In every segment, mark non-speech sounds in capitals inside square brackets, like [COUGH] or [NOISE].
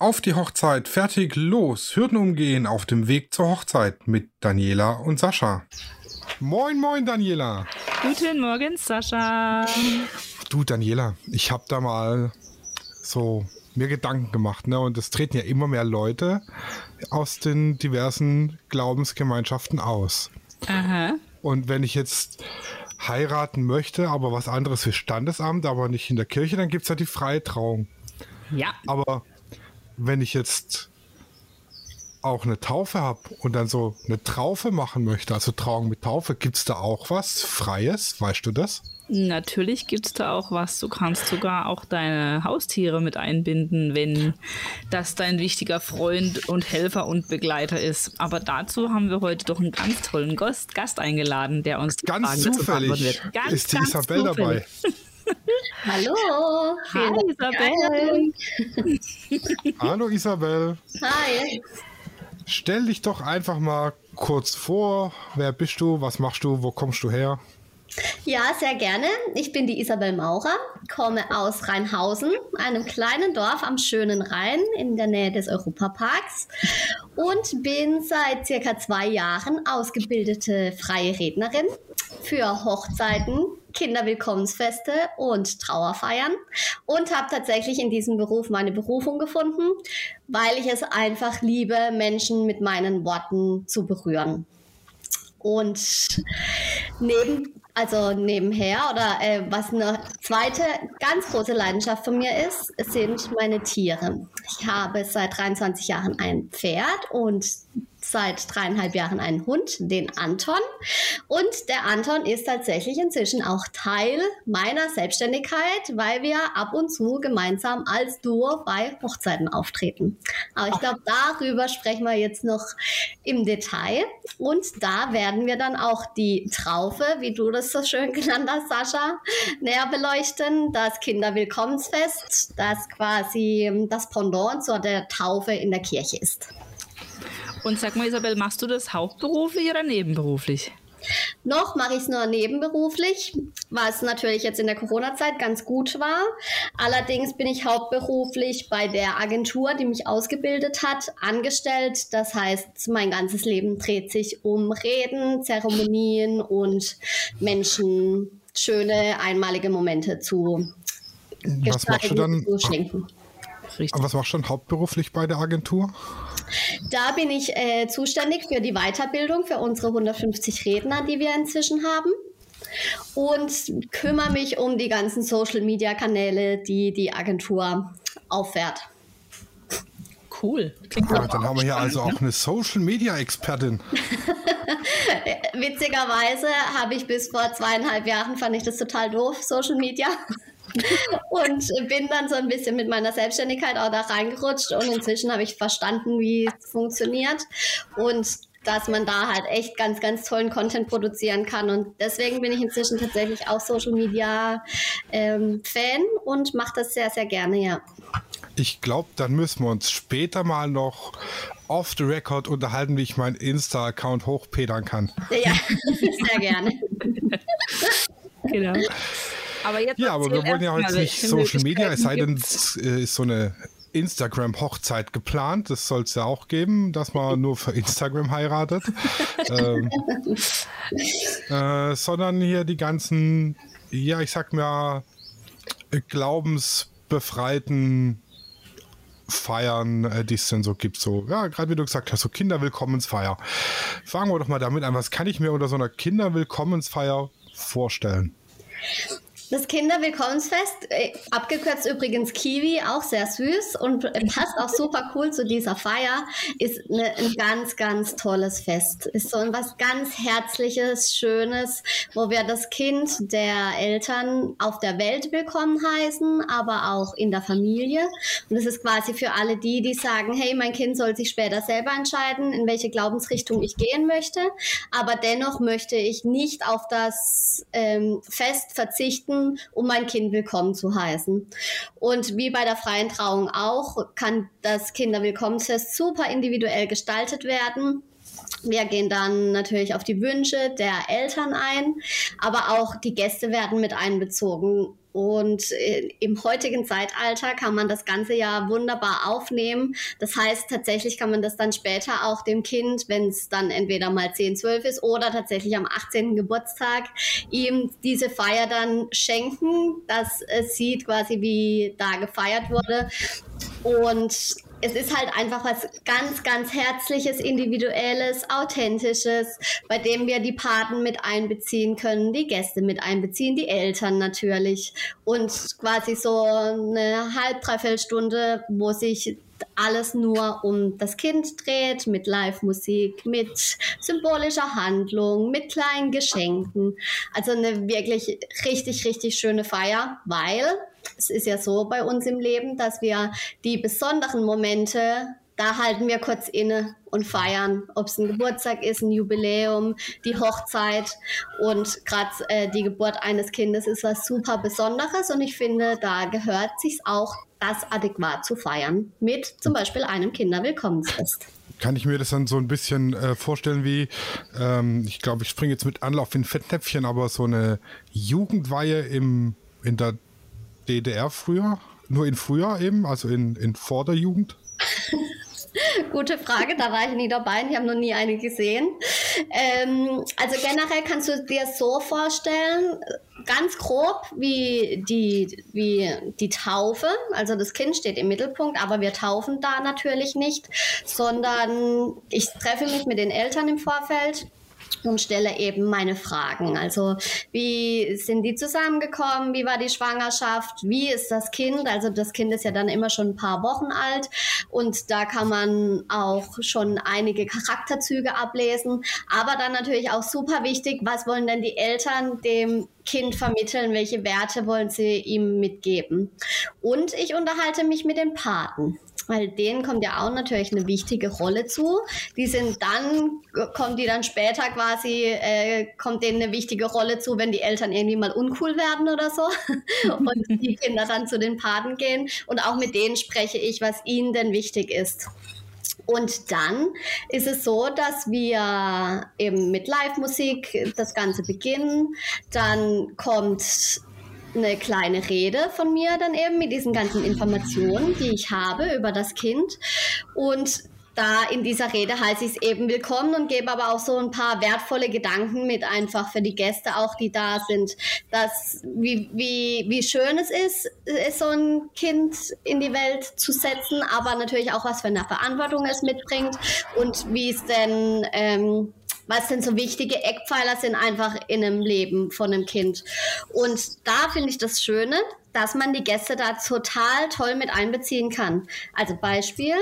Auf die Hochzeit, fertig, los, Hürden umgehen auf dem Weg zur Hochzeit mit Daniela und Sascha. Moin, moin, Daniela. Guten Morgen, Sascha. Du, Daniela, ich habe da mal so mir Gedanken gemacht, ne? Und es treten ja immer mehr Leute aus den diversen Glaubensgemeinschaften aus. Aha. Und wenn ich jetzt heiraten möchte, aber was anderes wie Standesamt, aber nicht in der Kirche, dann gibt es ja die freie Trauung. Ja. Aber wenn ich jetzt auch eine Taufe habe und dann so eine Traufe machen möchte, also Trauung mit Taufe, gibt es da auch was Freies? Weißt du das? Natürlich gibt es da auch was. Du kannst sogar auch deine Haustiere mit einbinden, wenn das dein wichtiger Freund und Helfer und Begleiter ist. Aber dazu haben wir heute doch einen ganz tollen Gast, Gast eingeladen, der uns ganz Fragen zufällig wird. Ganz, ist die ganz Isabel zufällig. dabei. Hallo. Hi Isabel. Hallo Isabel. Hi. Stell dich doch einfach mal kurz vor. Wer bist du? Was machst du? Wo kommst du her? Ja, sehr gerne. Ich bin die Isabel Maurer, komme aus Rheinhausen, einem kleinen Dorf am schönen Rhein in der Nähe des Europaparks und bin seit circa zwei Jahren ausgebildete freie Rednerin für Hochzeiten, Kinderwillkommensfeste und Trauerfeiern und habe tatsächlich in diesem Beruf meine Berufung gefunden, weil ich es einfach liebe, Menschen mit meinen Worten zu berühren. Und neben, also nebenher oder äh, was eine zweite ganz große Leidenschaft von mir ist, sind meine Tiere. Ich habe seit 23 Jahren ein Pferd und seit dreieinhalb Jahren einen Hund, den Anton. Und der Anton ist tatsächlich inzwischen auch Teil meiner Selbstständigkeit, weil wir ab und zu gemeinsam als Duo bei Hochzeiten auftreten. Aber ich glaube, darüber sprechen wir jetzt noch im Detail. Und da werden wir dann auch die Traufe, wie du das so schön genannt hast, Sascha, näher beleuchten. Das Kinderwillkommensfest, das quasi das Pendant zur der Taufe in der Kirche ist. Und sag mal, Isabel, machst du das hauptberuflich oder nebenberuflich? Noch mache ich es nur nebenberuflich, was natürlich jetzt in der Corona-Zeit ganz gut war. Allerdings bin ich hauptberuflich bei der Agentur, die mich ausgebildet hat, angestellt. Das heißt, mein ganzes Leben dreht sich um Reden, Zeremonien und Menschen schöne, einmalige Momente zu was machst du dann? Zu schenken. Was machst du dann hauptberuflich bei der Agentur? Da bin ich äh, zuständig für die Weiterbildung für unsere 150 Redner, die wir inzwischen haben. Und kümmere mich um die ganzen Social-Media-Kanäle, die die Agentur auffährt. Cool. Klingt ja, dann haben wir hier also auch eine Social-Media-Expertin. [LAUGHS] Witzigerweise habe ich bis vor zweieinhalb Jahren, fand ich das total doof, Social Media und bin dann so ein bisschen mit meiner Selbstständigkeit auch da reingerutscht und inzwischen habe ich verstanden, wie es funktioniert und dass man da halt echt ganz, ganz tollen Content produzieren kann. Und deswegen bin ich inzwischen tatsächlich auch Social Media ähm, Fan und mache das sehr, sehr gerne, ja. Ich glaube, dann müssen wir uns später mal noch off the record unterhalten, wie ich meinen Insta-Account hochpedern kann. Ja, [LAUGHS] sehr gerne. genau. Aber jetzt ja, aber wir wollen ja heute nicht Social Media, es sei denn, es ist so eine Instagram-Hochzeit geplant. Das soll es ja auch geben, dass man nur für Instagram heiratet. [LAUGHS] ähm, äh, sondern hier die ganzen, ja, ich sag mal, glaubensbefreiten Feiern, äh, die es denn so gibt. So, ja, gerade wie du gesagt hast, so Kinderwillkommensfeier. Fangen wir doch mal damit an. Was kann ich mir unter so einer Kinderwillkommensfeier vorstellen? Das Kinderwillkommensfest, äh, abgekürzt übrigens Kiwi, auch sehr süß und passt auch super cool zu dieser Feier, ist eine, ein ganz, ganz tolles Fest. Ist so was ganz Herzliches, Schönes, wo wir das Kind der Eltern auf der Welt willkommen heißen, aber auch in der Familie. Und es ist quasi für alle die, die sagen, hey, mein Kind soll sich später selber entscheiden, in welche Glaubensrichtung ich gehen möchte, aber dennoch möchte ich nicht auf das ähm, Fest verzichten, machen, um mein Kind willkommen zu heißen. Und wie bei der freien Trauung auch, kann das Kinderwillkommensfest super individuell gestaltet werden. Wir gehen dann natürlich auf die Wünsche der Eltern ein, aber auch die Gäste werden mit einbezogen. Und äh, im heutigen Zeitalter kann man das ganze ja wunderbar aufnehmen. Das heißt, tatsächlich kann man das dann später auch dem Kind, wenn es dann entweder mal 10, 12 ist oder tatsächlich am 18. Geburtstag, ihm diese Feier dann schenken, dass es sieht quasi, wie da gefeiert wurde. Und es ist halt einfach was ganz, ganz Herzliches, Individuelles, Authentisches, bei dem wir die Paten mit einbeziehen können, die Gäste mit einbeziehen, die Eltern natürlich. Und quasi so eine halb, dreiviertel Stunde, wo sich alles nur um das Kind dreht, mit Live-Musik, mit symbolischer Handlung, mit kleinen Geschenken. Also eine wirklich richtig, richtig schöne Feier, weil es ist ja so bei uns im Leben, dass wir die besonderen Momente, da halten wir kurz inne und feiern, ob es ein Geburtstag ist, ein Jubiläum, die Hochzeit und gerade äh, die Geburt eines Kindes ist was super Besonderes und ich finde, da gehört sich auch, das adäquat zu feiern mit zum Beispiel einem Kinderwillkommensfest. Kann ich mir das dann so ein bisschen äh, vorstellen wie, ähm, ich glaube, ich springe jetzt mit Anlauf in Fettnäpfchen, aber so eine Jugendweihe im, in der DDR früher? Nur in früher eben, also in, in vor der Jugend? [LAUGHS] Gute Frage, da war ich nie dabei. Ich habe noch nie eine gesehen. Ähm, also generell kannst du dir so vorstellen, ganz grob wie die, wie die Taufe. Also das Kind steht im Mittelpunkt, aber wir taufen da natürlich nicht, sondern ich treffe mich mit den Eltern im Vorfeld und stelle eben meine Fragen. Also wie sind die zusammengekommen? Wie war die Schwangerschaft? Wie ist das Kind? Also das Kind ist ja dann immer schon ein paar Wochen alt und da kann man auch schon einige Charakterzüge ablesen. Aber dann natürlich auch super wichtig, was wollen denn die Eltern dem Kind vermitteln? Welche Werte wollen sie ihm mitgeben? Und ich unterhalte mich mit den Paten weil denen kommt ja auch natürlich eine wichtige Rolle zu. Die sind dann, kommen die dann später quasi, äh, kommt denen eine wichtige Rolle zu, wenn die Eltern irgendwie mal uncool werden oder so [LAUGHS] und die Kinder dann zu den Paten gehen und auch mit denen spreche ich, was ihnen denn wichtig ist. Und dann ist es so, dass wir eben mit Live-Musik das Ganze beginnen. Dann kommt eine kleine Rede von mir dann eben mit diesen ganzen Informationen, die ich habe über das Kind. Und da in dieser Rede heiße ich es eben willkommen und gebe aber auch so ein paar wertvolle Gedanken mit einfach für die Gäste auch, die da sind, dass wie, wie, wie schön es ist, so ein Kind in die Welt zu setzen, aber natürlich auch was für eine Verantwortung es mitbringt und wie es denn ähm, was denn so wichtige Eckpfeiler sind einfach in einem Leben von einem Kind. Und da finde ich das Schöne, dass man die Gäste da total toll mit einbeziehen kann. Also Beispiel,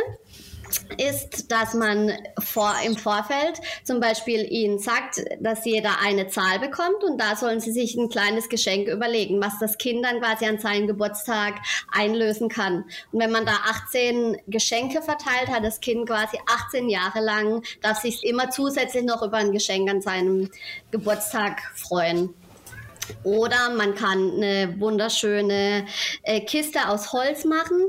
ist, dass man vor, im Vorfeld zum Beispiel ihnen sagt, dass jeder eine Zahl bekommt und da sollen sie sich ein kleines Geschenk überlegen, was das Kind dann quasi an seinen Geburtstag einlösen kann. Und wenn man da 18 Geschenke verteilt, hat das Kind quasi 18 Jahre lang, darf sich immer zusätzlich noch über ein Geschenk an seinem Geburtstag freuen. Oder man kann eine wunderschöne äh, Kiste aus Holz machen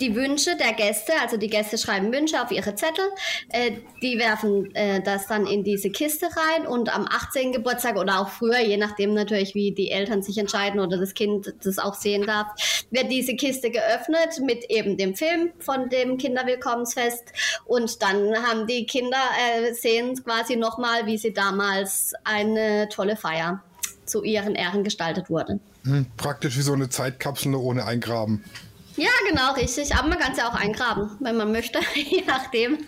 die Wünsche der Gäste, also die Gäste schreiben Wünsche auf ihre Zettel, äh, die werfen äh, das dann in diese Kiste rein und am 18. Geburtstag oder auch früher, je nachdem natürlich, wie die Eltern sich entscheiden oder das Kind das auch sehen darf, wird diese Kiste geöffnet mit eben dem Film von dem Kinderwillkommensfest und dann haben die Kinder äh, sehen quasi nochmal, wie sie damals eine tolle Feier zu ihren Ehren gestaltet wurde. Hm, praktisch wie so eine Zeitkapsel ohne Eingraben. Ja, genau, richtig. Aber man kann es ja auch eingraben, wenn man möchte, [LAUGHS] je nachdem.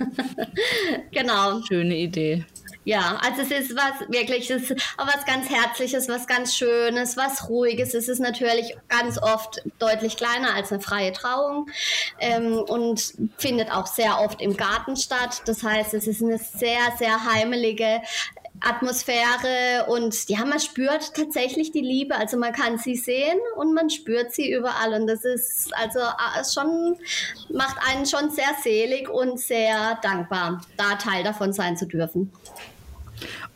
[LAUGHS] genau. Schöne Idee. Ja, also es ist was wirklich, es ist was ganz Herzliches, was ganz Schönes, was Ruhiges. Es ist natürlich ganz oft deutlich kleiner als eine freie Trauung ähm, und findet auch sehr oft im Garten statt. Das heißt, es ist eine sehr, sehr heimelige Atmosphäre und ja, man spürt tatsächlich die Liebe. Also man kann sie sehen und man spürt sie überall und das ist also äh, schon macht einen schon sehr selig und sehr dankbar, da Teil davon sein zu dürfen.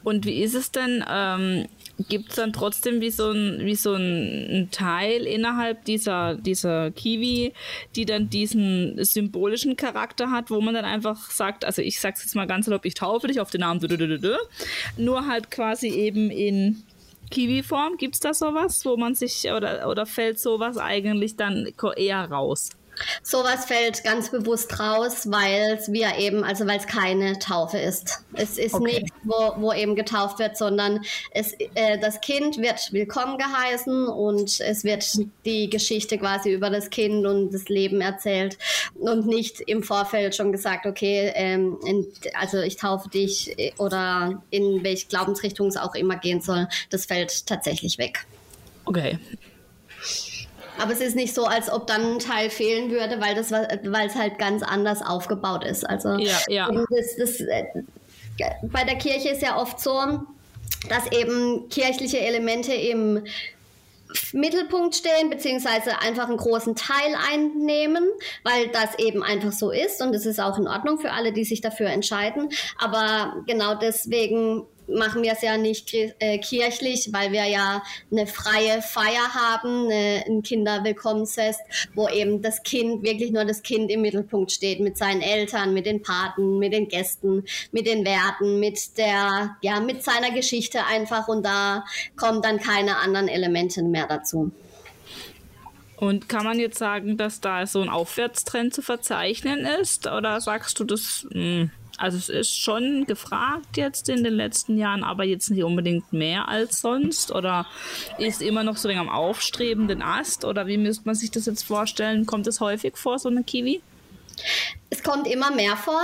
Und wie ist es denn? Ähm, Gibt es dann trotzdem wie so, ein, wie so ein, Teil innerhalb dieser, dieser Kiwi, die dann diesen symbolischen Charakter hat, wo man dann einfach sagt, also ich sag's jetzt mal ganz erlaubt, ich taufe dich auf den Namen, nur halt quasi eben in Kiwi-Form. Gibt es da sowas, wo man sich, oder, oder fällt sowas eigentlich dann eher raus? Sowas fällt ganz bewusst raus, weil es wir eben, also weil es keine Taufe ist. Es ist okay. nicht, wo, wo eben getauft wird, sondern es, äh, das Kind wird willkommen geheißen und es wird die Geschichte quasi über das Kind und das Leben erzählt und nicht im Vorfeld schon gesagt, okay, ähm, in, also ich taufe dich äh, oder in welche Glaubensrichtung es auch immer gehen soll. Das fällt tatsächlich weg. Okay. Aber es ist nicht so, als ob dann ein Teil fehlen würde, weil das weil es halt ganz anders aufgebaut ist. Also ja, ja. Das, das, äh, bei der Kirche ist ja oft so, dass eben kirchliche Elemente im Mittelpunkt stehen, beziehungsweise einfach einen großen Teil einnehmen, weil das eben einfach so ist und es ist auch in Ordnung für alle, die sich dafür entscheiden. Aber genau deswegen machen wir es ja nicht äh, kirchlich, weil wir ja eine freie Feier haben, ein Kinderwillkommensfest, wo eben das Kind, wirklich nur das Kind im Mittelpunkt steht, mit seinen Eltern, mit den Paten, mit den Gästen, mit den Werten, mit der, ja, mit seiner Geschichte einfach und da kommen dann keine anderen Elemente mehr dazu. Und kann man jetzt sagen, dass da so ein Aufwärtstrend zu verzeichnen ist? Oder sagst du das? Mh? Also es ist schon gefragt jetzt in den letzten Jahren, aber jetzt nicht unbedingt mehr als sonst oder ist immer noch so am aufstrebenden Ast oder wie müsste man sich das jetzt vorstellen? Kommt es häufig vor, so eine Kiwi? Es kommt immer mehr vor,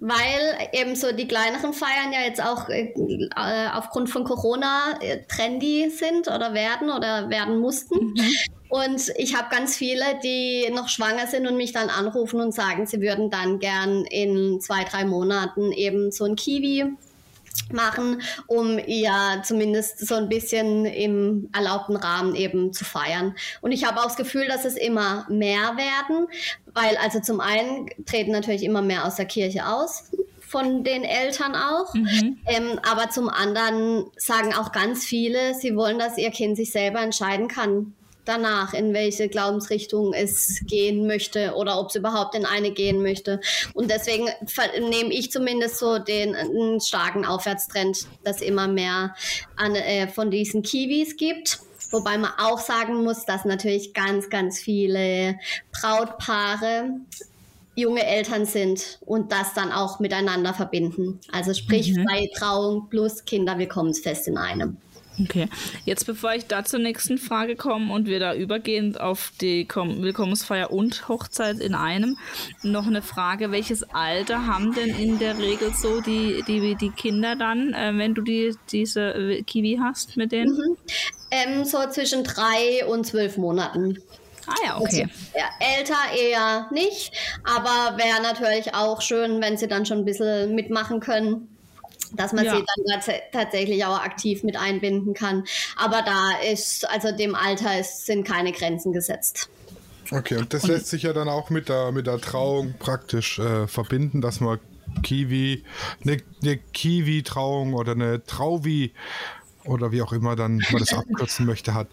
weil eben so die kleineren Feiern ja jetzt auch äh, aufgrund von Corona äh, trendy sind oder werden oder werden mussten. Mhm. Und ich habe ganz viele, die noch schwanger sind und mich dann anrufen und sagen, sie würden dann gern in zwei, drei Monaten eben so ein Kiwi machen, um ja zumindest so ein bisschen im erlaubten Rahmen eben zu feiern. Und ich habe auch das Gefühl, dass es immer mehr werden, weil also zum einen treten natürlich immer mehr aus der Kirche aus, von den Eltern auch. Mhm. Ähm, aber zum anderen sagen auch ganz viele, sie wollen, dass ihr Kind sich selber entscheiden kann, danach, in welche Glaubensrichtung es gehen möchte oder ob es überhaupt in eine gehen möchte. Und deswegen nehme ich zumindest so den starken Aufwärtstrend, dass immer mehr an, äh, von diesen Kiwis gibt. Wobei man auch sagen muss, dass natürlich ganz, ganz viele Brautpaare junge Eltern sind und das dann auch miteinander verbinden. Also sprich mhm. freie Trauung plus Kinderwillkommensfest in einem. Okay, jetzt bevor ich da zur nächsten Frage komme und wir da übergehend auf die Willkommensfeier und Hochzeit in einem, noch eine Frage, welches Alter haben denn in der Regel so die, die, die Kinder dann, äh, wenn du die, diese äh, Kiwi hast mit denen? Mhm. Ähm, so zwischen drei und zwölf Monaten. Ah ja, okay. Also, ja, älter eher nicht, aber wäre natürlich auch schön, wenn sie dann schon ein bisschen mitmachen können dass man ja. sie dann tatsächlich auch aktiv mit einbinden kann. Aber da ist, also dem Alter ist, sind keine Grenzen gesetzt. Okay, und das und lässt sich ja dann auch mit der, mit der Trauung praktisch äh, verbinden, dass man Kiwi, eine, eine Kiwi-Trauung oder eine Trauwi oder wie auch immer dann man das [LAUGHS] abkürzen möchte hat.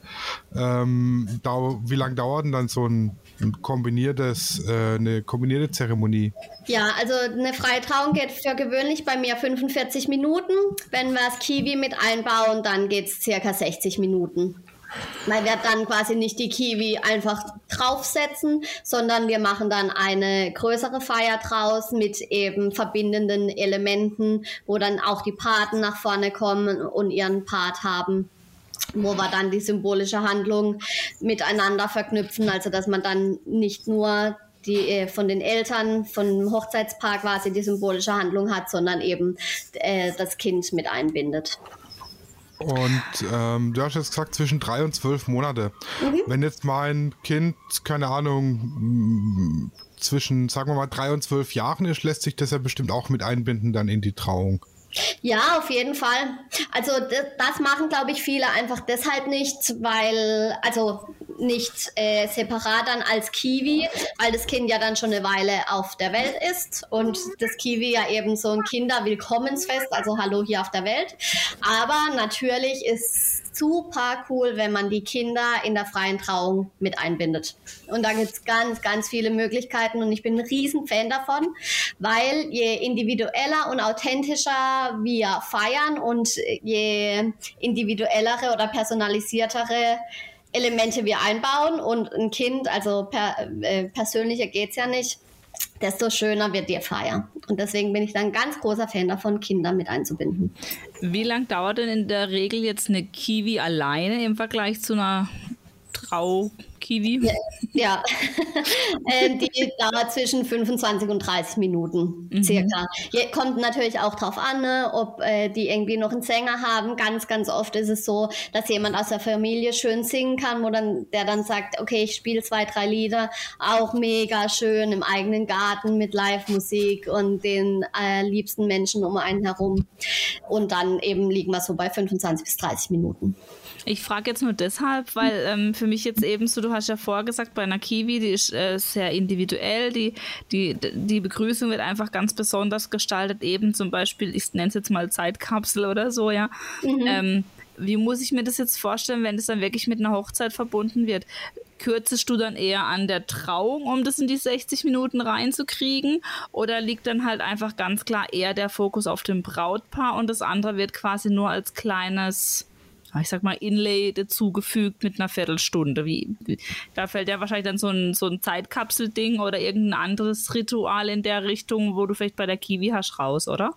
Ähm, wie lange dauert denn dann so ein ein kombiniertes, äh, eine kombinierte Zeremonie? Ja, also eine freie Trauung geht für gewöhnlich bei mir 45 Minuten. Wenn wir das Kiwi mit einbauen, dann geht es circa 60 Minuten. Weil wir dann quasi nicht die Kiwi einfach draufsetzen, sondern wir machen dann eine größere Feier draus mit eben verbindenden Elementen, wo dann auch die Paten nach vorne kommen und ihren Part haben wo wir dann die symbolische Handlung miteinander verknüpfen, also dass man dann nicht nur die äh, von den Eltern vom Hochzeitspaar quasi die symbolische Handlung hat, sondern eben äh, das Kind mit einbindet. Und ähm, du hast jetzt gesagt, zwischen drei und zwölf Monate. Mhm. Wenn jetzt mein Kind, keine Ahnung, zwischen, sagen wir mal, drei und zwölf Jahren ist, lässt sich das ja bestimmt auch mit einbinden dann in die Trauung. Ja, auf jeden Fall. Also das, das machen, glaube ich, viele einfach deshalb nicht, weil, also nicht äh, separat dann als Kiwi, weil das Kind ja dann schon eine Weile auf der Welt ist und das Kiwi ja eben so ein Kinderwillkommensfest, also Hallo hier auf der Welt. Aber natürlich ist super cool, wenn man die Kinder in der freien Trauung mit einbindet. Und da gibt es ganz, ganz viele Möglichkeiten und ich bin ein riesen Fan davon, weil je individueller und authentischer wir feiern und je individuellere oder personalisiertere Elemente wir einbauen und ein Kind, also per, äh, persönlicher es ja nicht, desto schöner wird die Feier. Und deswegen bin ich dann ein ganz großer Fan davon, Kinder mit einzubinden. Wie lang dauert denn in der Regel jetzt eine Kiwi alleine im Vergleich zu einer Trau Kiwi? Ja, ja. [LAUGHS] ähm, die dauert zwischen 25 und 30 Minuten mhm. circa. Kommt natürlich auch drauf an, ne, ob äh, die irgendwie noch einen Sänger haben. Ganz, ganz oft ist es so, dass jemand aus der Familie schön singen kann, wo dann, der dann sagt, okay, ich spiele zwei, drei Lieder, auch mega schön im eigenen Garten mit Live-Musik und den äh, liebsten Menschen um einen herum. Und dann eben liegen wir so bei 25 bis 30 Minuten. Ich frage jetzt nur deshalb, weil ähm, für mich jetzt eben so, du hast ja vorher gesagt, bei einer Kiwi, die ist äh, sehr individuell, die, die, die Begrüßung wird einfach ganz besonders gestaltet, eben zum Beispiel, ich nenne es jetzt mal Zeitkapsel oder so, ja. Mhm. Ähm, wie muss ich mir das jetzt vorstellen, wenn das dann wirklich mit einer Hochzeit verbunden wird? Kürzest du dann eher an der Trauung, um das in die 60 Minuten reinzukriegen? Oder liegt dann halt einfach ganz klar eher der Fokus auf dem Brautpaar und das andere wird quasi nur als kleines ich sag mal, Inlay dazugefügt mit einer Viertelstunde. Wie, wie, da fällt ja wahrscheinlich dann so ein, so ein Zeitkapsel-Ding oder irgendein anderes Ritual in der Richtung, wo du vielleicht bei der Kiwi hast, raus, oder?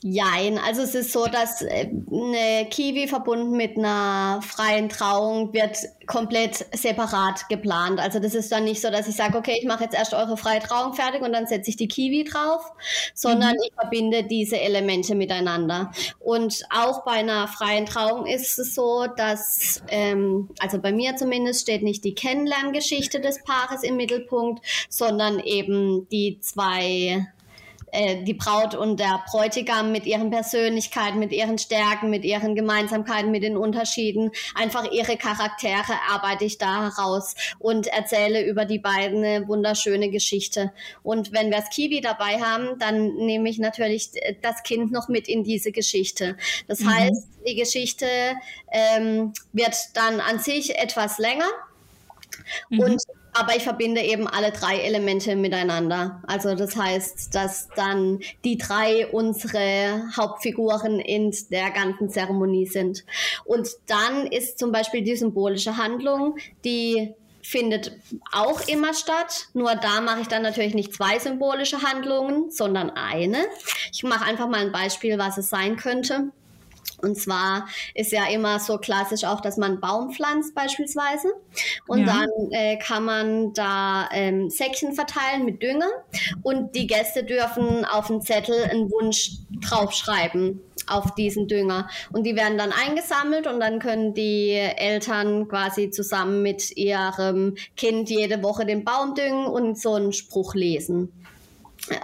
Jein, also es ist so, dass äh, eine Kiwi verbunden mit einer freien Trauung wird komplett separat geplant. Also das ist dann nicht so, dass ich sage, okay, ich mache jetzt erst eure freie Trauung fertig und dann setze ich die Kiwi drauf, sondern mhm. ich verbinde diese Elemente miteinander. Und auch bei einer freien Trauung ist es so, dass, ähm, also bei mir zumindest steht nicht die Kennenlerngeschichte des Paares im Mittelpunkt, sondern eben die zwei äh, die Braut und der Bräutigam mit ihren Persönlichkeiten, mit ihren Stärken, mit ihren Gemeinsamkeiten, mit den Unterschieden, einfach ihre Charaktere arbeite ich da heraus und erzähle über die beiden eine wunderschöne Geschichte. Und wenn wir das Kiwi dabei haben, dann nehme ich natürlich das Kind noch mit in diese Geschichte. Das mhm. heißt, die Geschichte ähm, wird dann an sich etwas länger. Mhm. Aber ich verbinde eben alle drei Elemente miteinander. Also das heißt, dass dann die drei unsere Hauptfiguren in der ganzen Zeremonie sind. Und dann ist zum Beispiel die symbolische Handlung, die findet auch immer statt. Nur da mache ich dann natürlich nicht zwei symbolische Handlungen, sondern eine. Ich mache einfach mal ein Beispiel, was es sein könnte. Und zwar ist ja immer so klassisch auch, dass man Baum pflanzt beispielsweise. Und ja. dann äh, kann man da ähm, Säckchen verteilen mit Dünger. Und die Gäste dürfen auf dem Zettel einen Wunsch draufschreiben auf diesen Dünger. Und die werden dann eingesammelt und dann können die Eltern quasi zusammen mit ihrem Kind jede Woche den Baum düngen und so einen Spruch lesen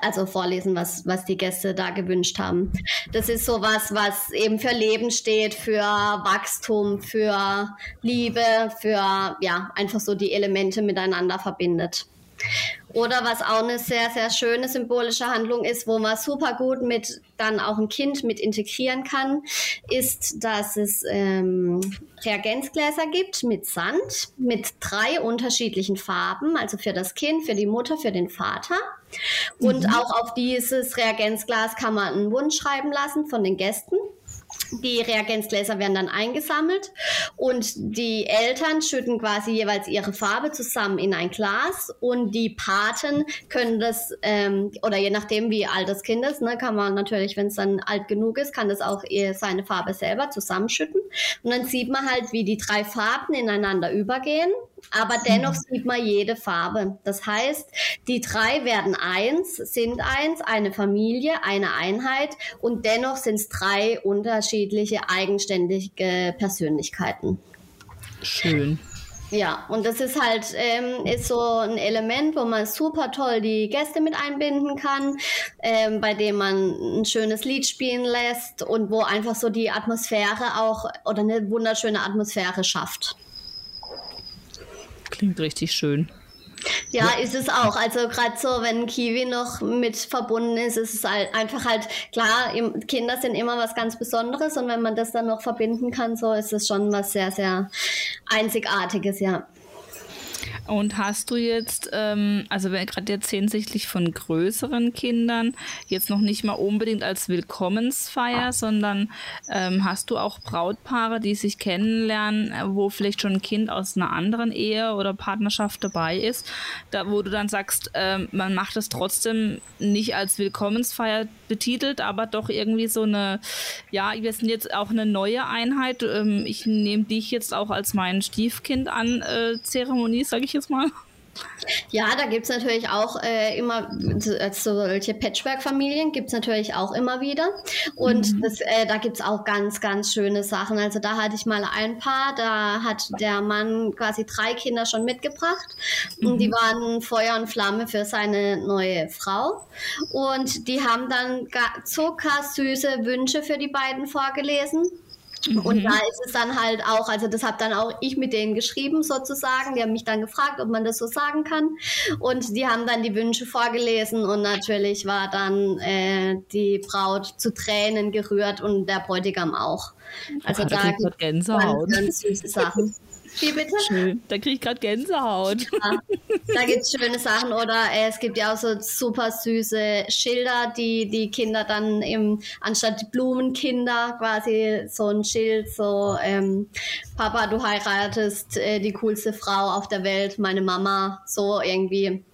also vorlesen, was, was die Gäste da gewünscht haben. Das ist sowas, was eben für Leben steht, für Wachstum, für Liebe, für ja, einfach so die Elemente miteinander verbindet. Oder was auch eine sehr, sehr schöne symbolische Handlung ist, wo man super gut mit dann auch ein Kind mit integrieren kann, ist, dass es ähm, Reagenzgläser gibt mit Sand, mit drei unterschiedlichen Farben, also für das Kind, für die Mutter, für den Vater. Und mhm. auch auf dieses Reagenzglas kann man einen Wunsch schreiben lassen von den Gästen. Die Reagenzgläser werden dann eingesammelt und die Eltern schütten quasi jeweils ihre Farbe zusammen in ein Glas und die Paten können das, ähm, oder je nachdem wie alt das Kind ist, ne, kann man natürlich, wenn es dann alt genug ist, kann das auch seine Farbe selber zusammenschütten. Und dann sieht man halt, wie die drei Farben ineinander übergehen aber dennoch sieht man jede Farbe. Das heißt, die drei werden eins, sind eins, eine Familie, eine Einheit und dennoch sind es drei unterschiedliche eigenständige Persönlichkeiten. Schön. Ja, und das ist halt ähm, ist so ein Element, wo man super toll die Gäste mit einbinden kann, ähm, bei dem man ein schönes Lied spielen lässt und wo einfach so die Atmosphäre auch oder eine wunderschöne Atmosphäre schafft. Klingt richtig schön. Ja, ist es auch. Also gerade so, wenn Kiwi noch mit verbunden ist, ist es halt einfach halt klar, Kinder sind immer was ganz Besonderes und wenn man das dann noch verbinden kann, so ist es schon was sehr, sehr Einzigartiges, ja. Und hast du jetzt, ähm, also gerade jetzt hinsichtlich von größeren Kindern, jetzt noch nicht mal unbedingt als Willkommensfeier, sondern ähm, hast du auch Brautpaare, die sich kennenlernen, wo vielleicht schon ein Kind aus einer anderen Ehe oder Partnerschaft dabei ist, da, wo du dann sagst, ähm, man macht es trotzdem nicht als Willkommensfeier betitelt, aber doch irgendwie so eine, ja, wir sind jetzt auch eine neue Einheit. Ähm, ich nehme dich jetzt auch als mein Stiefkind an, äh, Zeremonie, sage ich jetzt mal. Ja, da gibt es natürlich auch äh, immer solche Patchwork-Familien, gibt es natürlich auch immer wieder. Und mhm. das, äh, da gibt es auch ganz, ganz schöne Sachen. Also da hatte ich mal ein Paar, da hat der Mann quasi drei Kinder schon mitgebracht. Mhm. Und die waren Feuer und Flamme für seine neue Frau. Und die haben dann zuckersüße Wünsche für die beiden vorgelesen. Mhm. Und da ist es dann halt auch, also das habe dann auch ich mit denen geschrieben sozusagen. Die haben mich dann gefragt, ob man das so sagen kann. Und die haben dann die Wünsche vorgelesen und natürlich war dann äh, die Braut zu Tränen gerührt und der Bräutigam auch. Also oh, da gibt es ganz süße Sachen. [LAUGHS] Wie bitte? Schön. Da kriege ich gerade Gänsehaut. Ja, da gibt es schöne Sachen oder äh, es gibt ja auch so super süße Schilder, die die Kinder dann im, anstatt Blumenkinder quasi so ein Schild, so ähm, Papa, du heiratest äh, die coolste Frau auf der Welt, meine Mama, so irgendwie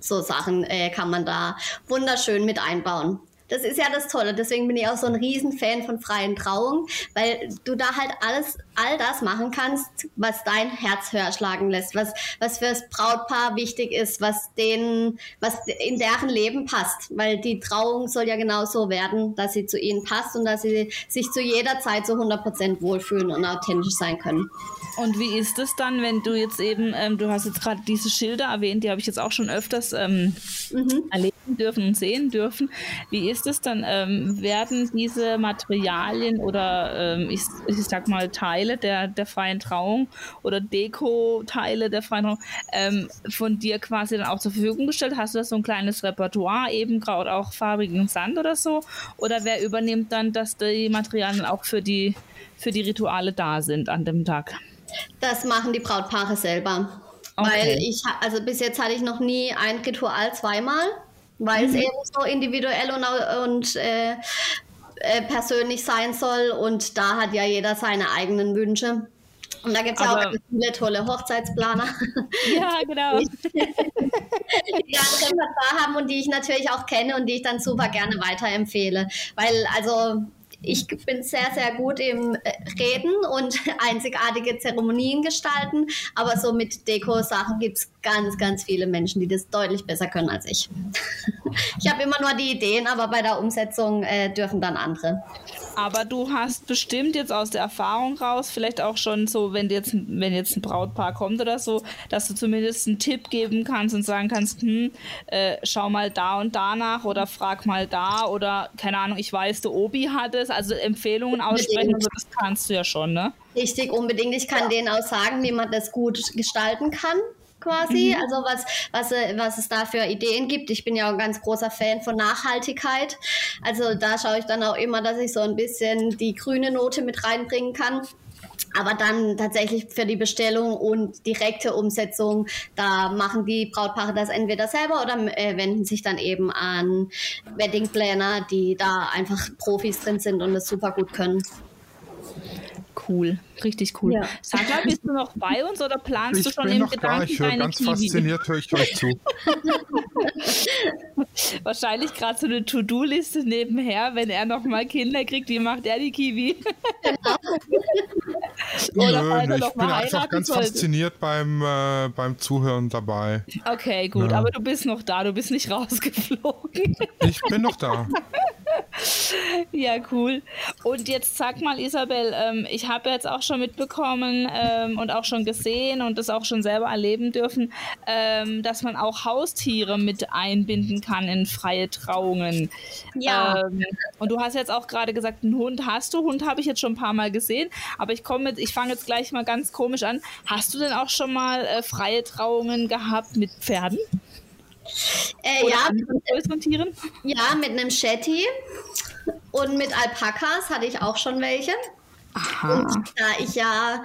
so Sachen äh, kann man da wunderschön mit einbauen. Das ist ja das Tolle. Deswegen bin ich auch so ein Riesenfan von freien Trauungen, weil du da halt alles, all das machen kannst, was dein Herz höher schlagen lässt, was, was fürs Brautpaar wichtig ist, was denen, was in deren Leben passt. Weil die Trauung soll ja genau so werden, dass sie zu ihnen passt und dass sie sich zu jeder Zeit zu 100% wohlfühlen und authentisch sein können. Und wie ist es dann, wenn du jetzt eben, ähm, du hast jetzt gerade diese Schilder erwähnt, die habe ich jetzt auch schon öfters ähm, mhm. erlebt dürfen und sehen dürfen. Wie ist es dann? Ähm, werden diese Materialien oder ähm, ich, ich sag mal Teile der, der freien Trauung oder Deko-Teile der freien Trauung ähm, von dir quasi dann auch zur Verfügung gestellt? Hast du da so ein kleines Repertoire, eben gerade auch farbigen Sand oder so? Oder wer übernimmt dann, dass die Materialien auch für die, für die Rituale da sind an dem Tag? Das machen die Brautpaare selber. Okay. Weil ich, also bis jetzt hatte ich noch nie ein Ritual zweimal weil es mhm. eben so individuell und, und äh, äh, persönlich sein soll. Und da hat ja jeder seine eigenen Wünsche. Und da gibt es ja auch viele tolle Hochzeitsplaner. Ja, genau. [LAUGHS] die, ein Repertoire haben und die ich natürlich auch kenne und die ich dann super gerne weiterempfehle. Weil, also ich bin sehr, sehr gut im äh, Reden und [LAUGHS] einzigartige Zeremonien gestalten, aber so mit Deko-Sachen gibt es ganz, ganz viele Menschen, die das deutlich besser können als ich. [LAUGHS] Ich habe immer nur die Ideen, aber bei der Umsetzung äh, dürfen dann andere. Aber du hast bestimmt jetzt aus der Erfahrung raus, vielleicht auch schon so, wenn jetzt, wenn jetzt ein Brautpaar kommt oder so, dass du zumindest einen Tipp geben kannst und sagen kannst, hm, äh, schau mal da und danach oder frag mal da oder keine Ahnung, ich weiß, der Obi hat es, also Empfehlungen aussprechen, also das kannst du ja schon, ne? Richtig, unbedingt. Ich kann denen auch sagen, wie man das gut gestalten kann quasi, mhm. also was, was, was es da für Ideen gibt. Ich bin ja auch ein ganz großer Fan von Nachhaltigkeit. Also da schaue ich dann auch immer, dass ich so ein bisschen die grüne Note mit reinbringen kann. Aber dann tatsächlich für die Bestellung und direkte Umsetzung, da machen die Brautpaare das entweder selber oder äh, wenden sich dann eben an Wedding Planner, die da einfach Profis drin sind und es super gut können. Cool, richtig cool. Ja. Sag mal, bist du noch [LAUGHS] bei uns oder planst ich du schon im noch Gedanken da. Ich höre ganz Kiwi? fasziniert, höre ich euch zu. [LAUGHS] Wahrscheinlich gerade so eine To-Do-Liste nebenher, wenn er noch mal Kinder kriegt, wie macht er die Kiwi? [LAUGHS] oder Nö, nee, ich bin einfach ganz sollte. fasziniert beim, äh, beim Zuhören dabei. Okay, gut, ja. aber du bist noch da, du bist nicht rausgeflogen. ich bin noch da. Ja, cool. Und jetzt sag mal, Isabel, ähm, ich habe jetzt auch schon mitbekommen ähm, und auch schon gesehen und das auch schon selber erleben dürfen, ähm, dass man auch Haustiere mit einbinden kann in freie Trauungen. Ja. Ähm, und du hast jetzt auch gerade gesagt, einen Hund hast du. Hund habe ich jetzt schon ein paar Mal gesehen, aber ich komme, ich fange jetzt gleich mal ganz komisch an. Hast du denn auch schon mal äh, freie Trauungen gehabt mit Pferden? Äh, ja, mit? Ja, mit einem Shetty und mit Alpakas hatte ich auch schon welche. Aha. Und da ich ja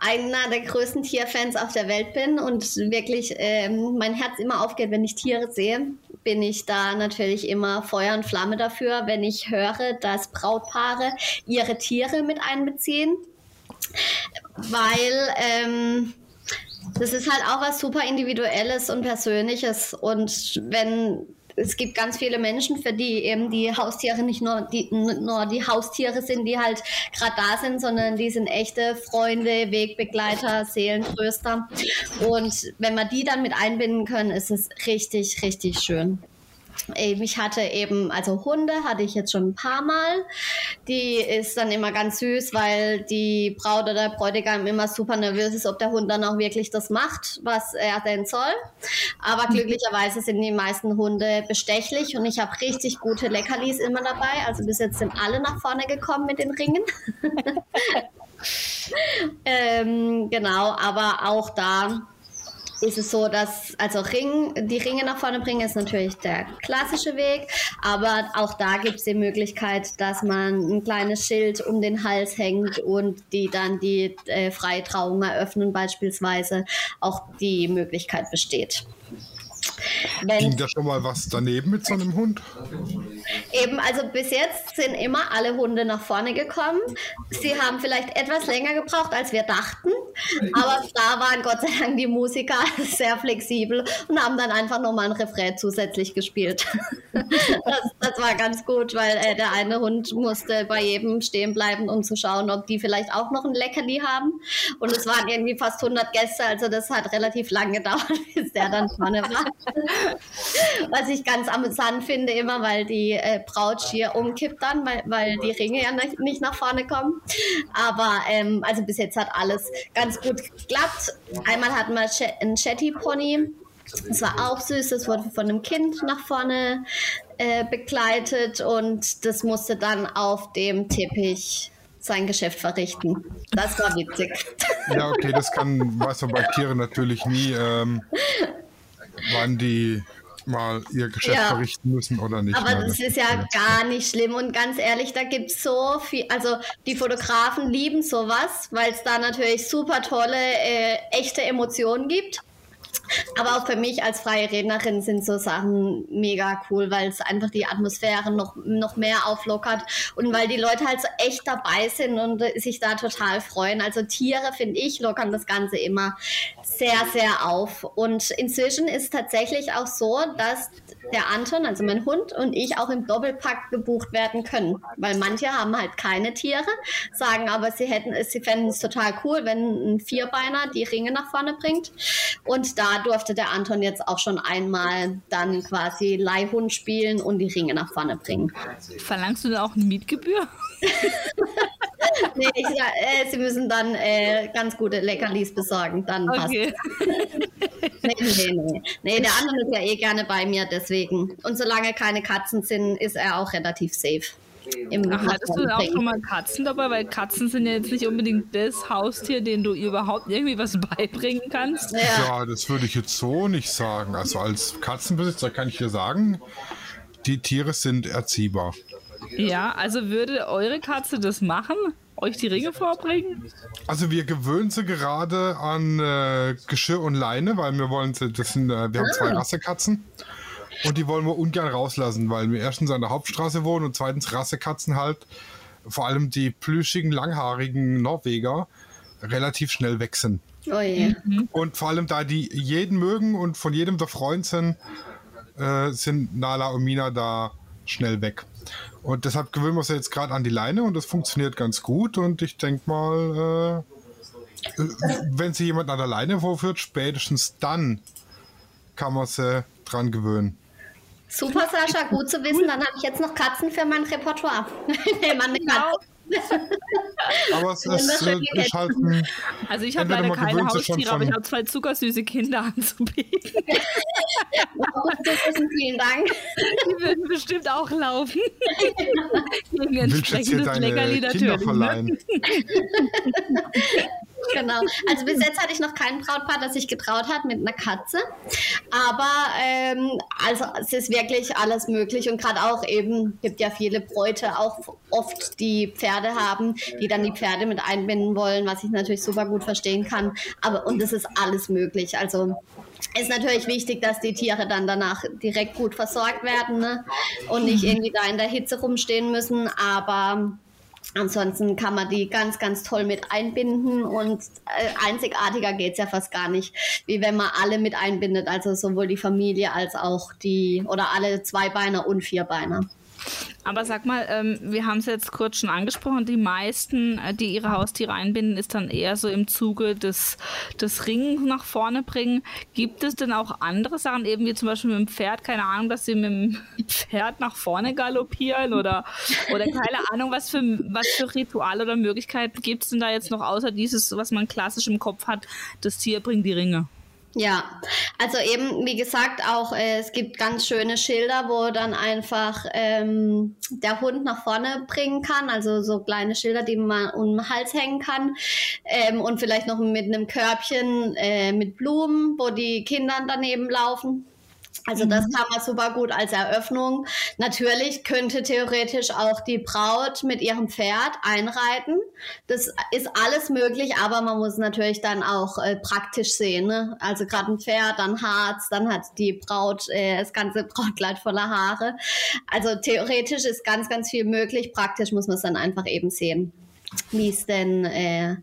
einer der größten Tierfans auf der Welt bin und wirklich ähm, mein Herz immer aufgeht, wenn ich Tiere sehe, bin ich da natürlich immer Feuer und Flamme dafür, wenn ich höre, dass Brautpaare ihre Tiere mit einbeziehen. Weil ähm, das ist halt auch was super Individuelles und Persönliches. Und wenn es gibt ganz viele Menschen, für die eben die Haustiere nicht nur die, nur die Haustiere sind, die halt gerade da sind, sondern die sind echte Freunde, Wegbegleiter, Seelentröster. Und wenn wir die dann mit einbinden können, ist es richtig, richtig schön. Ich hatte eben, also Hunde hatte ich jetzt schon ein paar Mal. Die ist dann immer ganz süß, weil die Braut oder der Bräutigam immer super nervös ist, ob der Hund dann auch wirklich das macht, was er denn soll. Aber mhm. glücklicherweise sind die meisten Hunde bestechlich und ich habe richtig gute Leckerlis immer dabei. Also bis jetzt sind alle nach vorne gekommen mit den Ringen. [LAUGHS] [LAUGHS] ähm, genau, aber auch da ist es so, dass also Ring, die Ringe nach vorne bringen, ist natürlich der klassische Weg, aber auch da gibt es die Möglichkeit, dass man ein kleines Schild um den Hals hängt und die dann die äh, freie eröffnen beispielsweise. Auch die Möglichkeit besteht. Wenn, Ging da schon mal was daneben mit so einem Hund? Eben, also bis jetzt sind immer alle Hunde nach vorne gekommen. Sie haben vielleicht etwas länger gebraucht, als wir dachten, aber da waren Gott sei Dank die Musiker [LAUGHS] sehr flexibel und haben dann einfach nochmal ein Refrain zusätzlich gespielt. [LAUGHS] Das, das war ganz gut, weil äh, der eine Hund musste bei jedem stehen bleiben, um zu schauen, ob die vielleicht auch noch ein Leckerli haben. Und es waren irgendwie fast 100 Gäste, also das hat relativ lang [LAUGHS] gedauert, bis der dann vorne war. [LAUGHS] Was ich ganz amüsant finde, immer, weil die äh, Braut schier umkippt dann, weil, weil die Ringe ja nicht nach vorne kommen. Aber ähm, also bis jetzt hat alles ganz gut geklappt. Einmal hatten wir einen Shetty Pony. Das war auch süß, das wurde von einem Kind nach vorne äh, begleitet und das musste dann auf dem Teppich sein Geschäft verrichten. Das war witzig. Ja, okay, das kann, weiß man bei Tieren natürlich nie. Ähm, [LAUGHS] wann die mal ihr Geschäft ja. verrichten müssen oder nicht. Aber das ist ja gar nicht schlimm und ganz ehrlich, da gibt es so viel, also die Fotografen lieben sowas, weil es da natürlich super tolle, äh, echte Emotionen gibt. Aber auch für mich als freie Rednerin sind so Sachen mega cool, weil es einfach die Atmosphäre noch, noch mehr auflockert und weil die Leute halt so echt dabei sind und sich da total freuen. Also Tiere, finde ich, lockern das Ganze immer sehr, sehr auf. Und inzwischen ist es tatsächlich auch so, dass der Anton, also mein Hund und ich auch im Doppelpack gebucht werden können. Weil manche haben halt keine Tiere, sagen aber, sie hätten sie fänden es total cool, wenn ein Vierbeiner die Ringe nach vorne bringt. Und da durfte der Anton jetzt auch schon einmal dann quasi Leihhund spielen und die Ringe nach vorne bringen. Verlangst du da auch eine Mietgebühr? [LAUGHS] nee, ich, äh, sie müssen dann äh, ganz gute Leckerlis besorgen, dann okay. passt. nee, nee, nee. Nee, der andere ist ja eh gerne bei mir, deswegen. Und solange keine Katzen sind, ist er auch relativ safe. Ach, hattest du auch schon mal Katzen dabei? Weil Katzen sind ja jetzt nicht unbedingt das Haustier, den du überhaupt irgendwie was beibringen kannst. Ja, ja das würde ich jetzt so nicht sagen. Also als Katzenbesitzer kann ich dir sagen, die Tiere sind erziehbar. Ja, also würde eure Katze das machen? Euch die Ringe vorbringen? Also wir gewöhnen sie gerade an äh, Geschirr und Leine, weil wir wollen sie, das sind, äh, wir haben zwei ah. Rassekatzen. Und die wollen wir ungern rauslassen, weil wir erstens an der Hauptstraße wohnen und zweitens Rassekatzen halt, vor allem die plüschigen, langhaarigen Norweger, relativ schnell weg sind. Oh je. Mhm. Und vor allem, da die jeden mögen und von jedem der Freund sind, äh, sind Nala und Mina da schnell weg. Und deshalb gewöhnen wir uns jetzt gerade an die Leine und das funktioniert ganz gut. Und ich denke mal, äh, wenn sich jemand an der Leine vorführt, spätestens dann kann man sie dran gewöhnen. Super, Sascha, gut zu wissen. Dann habe ich jetzt noch Katzen für mein Repertoire. [LAUGHS] nee, meine Katzen. [LAUGHS] Aber es ist, äh, ist halt ein, Also ich habe leider keine Haustiere, aber ich habe zwei zuckersüße Kinder [LAUGHS] anzubieten. [LAUGHS] vielen Dank. Die würden bestimmt auch laufen. Gegen entsprechendes Leckerli natürlich. Ne? Verleihen. Genau. Also bis jetzt hatte ich noch kein Brautpaar, das sich getraut hat mit einer Katze. Aber ähm, also es ist wirklich alles möglich und gerade auch eben gibt ja viele Bräute auch oft die Pferde haben, die dann die Pferde mit einbinden wollen, was ich natürlich super gut verstehen kann. Aber und es ist alles möglich. Also ist natürlich wichtig, dass die Tiere dann danach direkt gut versorgt werden ne? und nicht irgendwie da in der Hitze rumstehen müssen. Aber Ansonsten kann man die ganz, ganz toll mit einbinden und äh, einzigartiger geht es ja fast gar nicht, wie wenn man alle mit einbindet, also sowohl die Familie als auch die oder alle Zweibeiner und Vierbeiner. Aber sag mal, ähm, wir haben es jetzt kurz schon angesprochen, die meisten, äh, die ihre Haustiere einbinden, ist dann eher so im Zuge des, des Ringen nach vorne bringen. Gibt es denn auch andere Sachen, eben wie zum Beispiel mit dem Pferd, keine Ahnung, dass sie mit dem [LAUGHS] Pferd nach vorne galoppieren oder, oder keine Ahnung, was für, was für Rituale oder Möglichkeiten gibt es denn da jetzt noch außer dieses, was man klassisch im Kopf hat, das Tier bringt die Ringe? Ja, also eben, wie gesagt, auch äh, es gibt ganz schöne Schilder, wo dann einfach ähm, der Hund nach vorne bringen kann, also so kleine Schilder, die man um den Hals hängen kann ähm, und vielleicht noch mit einem Körbchen äh, mit Blumen, wo die Kinder daneben laufen. Also das mhm. kann man super gut als Eröffnung. Natürlich könnte theoretisch auch die Braut mit ihrem Pferd einreiten. Das ist alles möglich, aber man muss natürlich dann auch äh, praktisch sehen. Ne? Also gerade ein Pferd, dann Harz, dann hat die Braut äh, das ganze Brautkleid voller Haare. Also theoretisch ist ganz, ganz viel möglich. Praktisch muss man es dann einfach eben sehen wie es denn äh,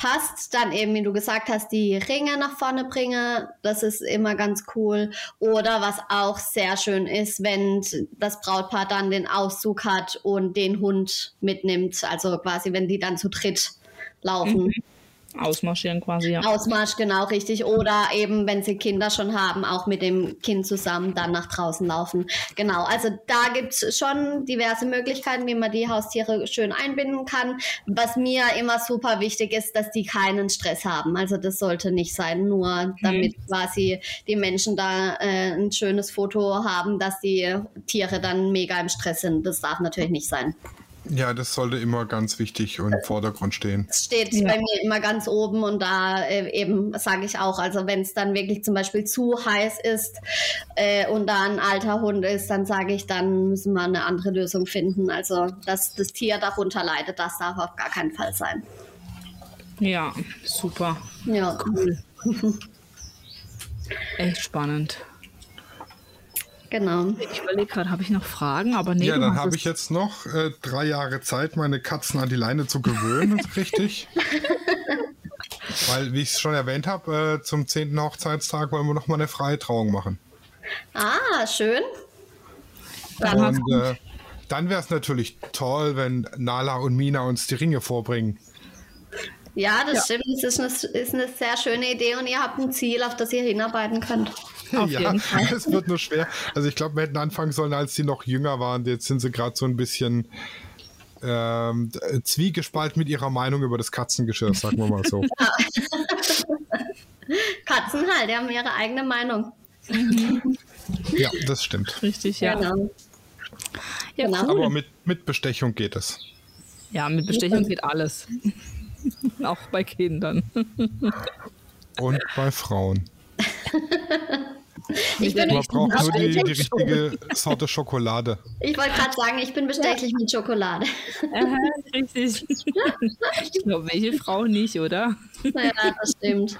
passt. Dann eben, wie du gesagt hast, die Ringe nach vorne bringen. Das ist immer ganz cool. Oder was auch sehr schön ist, wenn das Brautpaar dann den Auszug hat und den Hund mitnimmt. Also quasi, wenn die dann zu dritt laufen. Mhm. Ausmarschieren quasi, ja. Ausmarsch, genau, richtig. Oder eben, wenn sie Kinder schon haben, auch mit dem Kind zusammen dann nach draußen laufen. Genau, also da gibt es schon diverse Möglichkeiten, wie man die Haustiere schön einbinden kann. Was mir immer super wichtig ist, dass die keinen Stress haben. Also das sollte nicht sein, nur damit mhm. quasi die Menschen da äh, ein schönes Foto haben, dass die Tiere dann mega im Stress sind. Das darf natürlich nicht sein. Ja, das sollte immer ganz wichtig und im Vordergrund stehen. Das steht ja. bei mir immer ganz oben und da äh, eben sage ich auch, also wenn es dann wirklich zum Beispiel zu heiß ist äh, und da ein alter Hund ist, dann sage ich, dann müssen wir eine andere Lösung finden. Also dass das Tier darunter leidet, das darf auf gar keinen Fall sein. Ja, super. Ja. Cool. [LAUGHS] Echt spannend. Genau. Ich überlege gerade, habe ich noch Fragen? Aber nee, ja, dann habe ich jetzt noch äh, drei Jahre Zeit, meine Katzen an die Leine zu gewöhnen, [LAUGHS] richtig. Weil, wie ich es schon erwähnt habe, äh, zum 10. Hochzeitstag wollen wir noch mal eine freie Trauung machen. Ah, schön. Dann, und äh, dann wäre es natürlich toll, wenn Nala und Mina uns die Ringe vorbringen. Ja, das ja. stimmt. Es ist eine, ist eine sehr schöne Idee und ihr habt ein Ziel, auf das ihr hinarbeiten könnt. [LAUGHS] Auf ja, es wird nur schwer. Also ich glaube, wir hätten anfangen sollen, als sie noch jünger waren. Jetzt sind sie gerade so ein bisschen ähm, zwiegespalten mit ihrer Meinung über das Katzengeschirr, sagen wir mal so. [LAUGHS] [LAUGHS] Katzen halt, die haben ihre eigene Meinung. ja, das stimmt. Richtig, ja. Genau. Ja, genau. cool. Aber mit, mit Bestechung geht es. Ja, mit Bestechung geht alles. Auch bei Kindern. Und bei Frauen. Ich bin Man braucht nur die, die, richtige Sorte Schokolade. Ich wollte gerade sagen, ich bin bestechlich mit Schokolade. Aha, richtig. [LAUGHS] Ich glaube, welche Frau nicht, oder? Ja, das stimmt.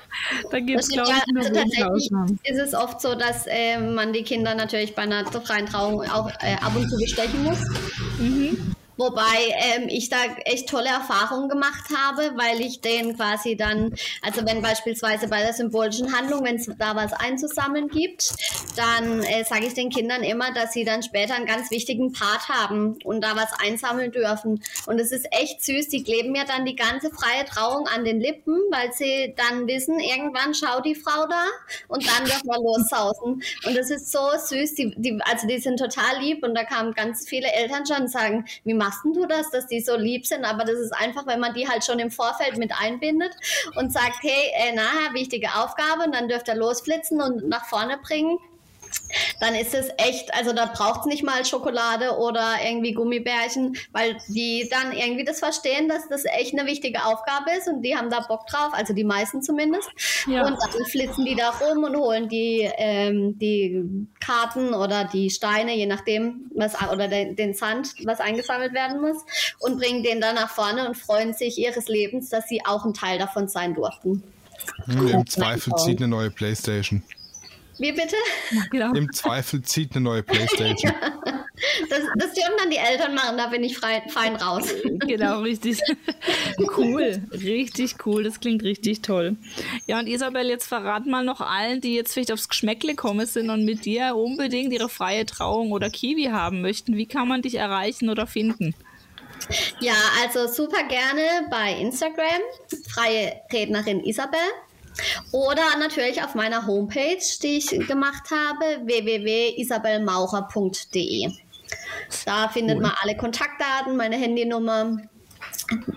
Da gibt es, glaube ich, nur also tatsächlich ist es oft so, dass äh, man die Kinder natürlich bei einer freien Trauung auch äh, ab und zu bestechen muss. Mhm. Wobei ähm, ich da echt tolle Erfahrungen gemacht habe, weil ich den quasi dann, also wenn beispielsweise bei der symbolischen Handlung, wenn es da was einzusammeln gibt, dann äh, sage ich den Kindern immer, dass sie dann später einen ganz wichtigen Part haben und da was einsammeln dürfen. Und es ist echt süß, die kleben mir dann die ganze freie Trauung an den Lippen, weil sie dann wissen, irgendwann schaut die Frau da und dann wird man lossausen. Und das ist so süß, die, die, also die sind total lieb und da kamen ganz viele Eltern schon und sagen, wie machst du das, dass die so lieb sind? Aber das ist einfach, wenn man die halt schon im Vorfeld mit einbindet und sagt, hey, äh, nachher wichtige Aufgabe und dann dürft ihr losflitzen und nach vorne bringen dann ist es echt, also da braucht es nicht mal Schokolade oder irgendwie Gummibärchen, weil die dann irgendwie das verstehen, dass das echt eine wichtige Aufgabe ist und die haben da Bock drauf, also die meisten zumindest. Ja. Und dann flitzen die da rum und holen die, ähm, die Karten oder die Steine, je nachdem, was oder den, den Sand, was eingesammelt werden muss, und bringen den dann nach vorne und freuen sich ihres Lebens, dass sie auch ein Teil davon sein durften. Hm, Im Zweifel zieht eine neue Playstation. Wie bitte? Ja, genau. Im Zweifel zieht eine neue Playstation. [LAUGHS] Ja, das, das dürfen dann die Eltern machen, da bin ich frei, fein raus. [LAUGHS] Genau, richtig. Cool, richtig cool, das klingt richtig toll. Ja, und Isabel, jetzt verrat mal noch allen, die jetzt vielleicht aufs Geschmäckle kommen sind und mit dir unbedingt ihre freie Trauung oder Kiwi haben möchten. Wie kann man dich erreichen oder finden? Ja, also super gerne bei Instagram, freie Rednerin Isabel. Oder natürlich auf meiner Homepage, die ich gemacht habe, www.isabelmaucher.de. Da findet cool. man alle Kontaktdaten, meine Handynummer,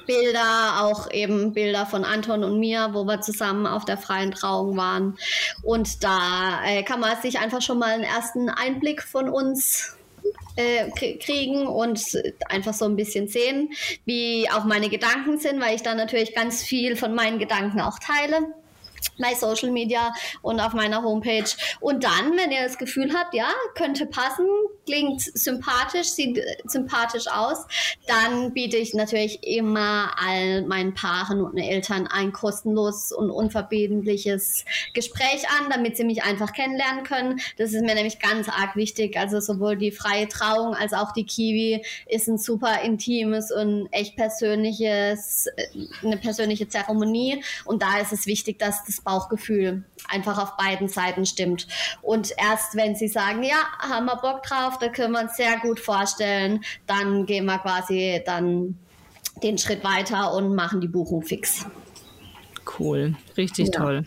Bilder, auch eben Bilder von Anton und mir, wo wir zusammen auf der freien Trauung waren. Und da äh, kann man sich einfach schon mal einen ersten Einblick von uns äh, kriegen und einfach so ein bisschen sehen, wie auch meine Gedanken sind, weil ich da natürlich ganz viel von meinen Gedanken auch teile bei Social Media und auf meiner Homepage. Und dann, wenn ihr das Gefühl habt, ja, könnte passen, klingt sympathisch, sieht äh, sympathisch aus, dann biete ich natürlich immer all meinen Paaren und Eltern ein kostenloses und unverbindliches Gespräch an, damit sie mich einfach kennenlernen können. Das ist mir nämlich ganz arg wichtig. Also sowohl die freie Trauung als auch die Kiwi ist ein super intimes und echt persönliches, äh, eine persönliche Zeremonie. Und da ist es wichtig, dass das Bauchgefühl einfach auf beiden Seiten stimmt. Und erst wenn sie sagen, ja, haben wir Bock drauf, da können wir uns sehr gut vorstellen, dann gehen wir quasi dann den Schritt weiter und machen die Buchung fix. Cool, richtig ja. toll.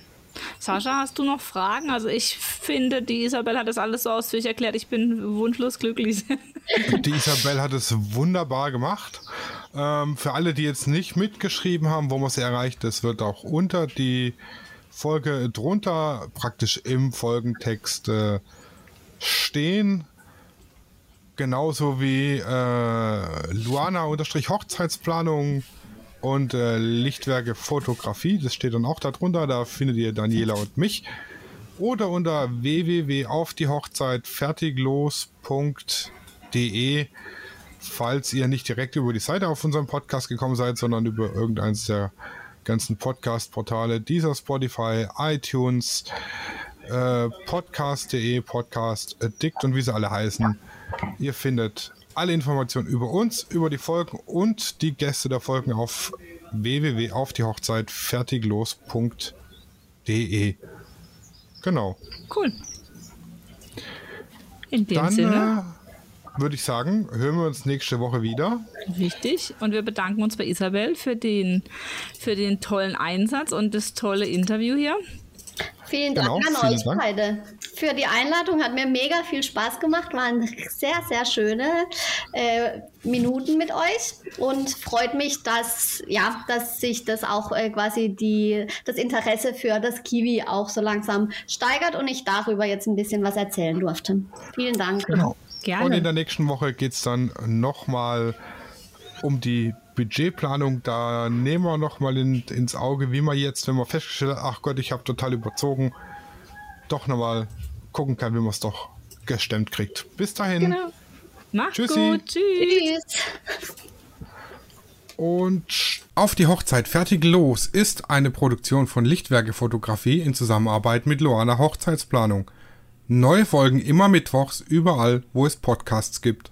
Sascha, hast du noch Fragen? Also ich finde, die Isabel hat das alles so ausführlich erklärt. Ich bin wunschlos glücklich. [LAUGHS] Die Isabel hat es wunderbar gemacht. Ähm, für alle, die jetzt nicht mitgeschrieben haben, wo man es erreicht, das wird auch unter die Folge drunter praktisch im Folgentext äh, stehen. Genauso wie äh, Luana-Hochzeitsplanung und äh, Lichtwerke Fotografie. Das steht dann auch darunter. Da findet ihr Daniela und mich. Oder unter www.aufdiehochzeit falls ihr nicht direkt über die Seite auf unseren Podcast gekommen seid, sondern über irgendeins der ganzen Podcast-Portale, dieser Spotify, iTunes, äh, Podcast.de, Podcast Addict und wie sie alle heißen. Ihr findet alle Informationen über uns, über die Folgen und die Gäste der Folgen auf www.aufdiehochzeitfertiglos.de. Genau. Cool. In dem Dann, Sinne. Äh, würde ich sagen, hören wir uns nächste Woche wieder. Richtig. Und wir bedanken uns bei Isabel für den, für den tollen Einsatz und das tolle Interview hier. Vielen Dank genau, an euch Dank. beide für die Einladung. Hat mir mega viel Spaß gemacht. Waren sehr, sehr schöne äh, Minuten mit euch und freut mich, dass, ja, dass sich das auch äh, quasi die, das Interesse für das Kiwi auch so langsam steigert und ich darüber jetzt ein bisschen was erzählen durfte. Vielen Dank. Genau. Gerne. Und in der nächsten Woche geht es dann nochmal um die Budgetplanung. Da nehmen wir nochmal in, ins Auge, wie man jetzt, wenn man festgestellt hat, ach Gott, ich habe total überzogen, doch nochmal gucken kann, wie man es doch gestemmt kriegt. Bis dahin. Genau. Macht's Tschüssi. gut. Tschüss. Und auf die Hochzeit fertig los ist eine Produktion von Lichtwerke Fotografie in Zusammenarbeit mit Loana Hochzeitsplanung. Neue Folgen immer mittwochs überall, wo es Podcasts gibt.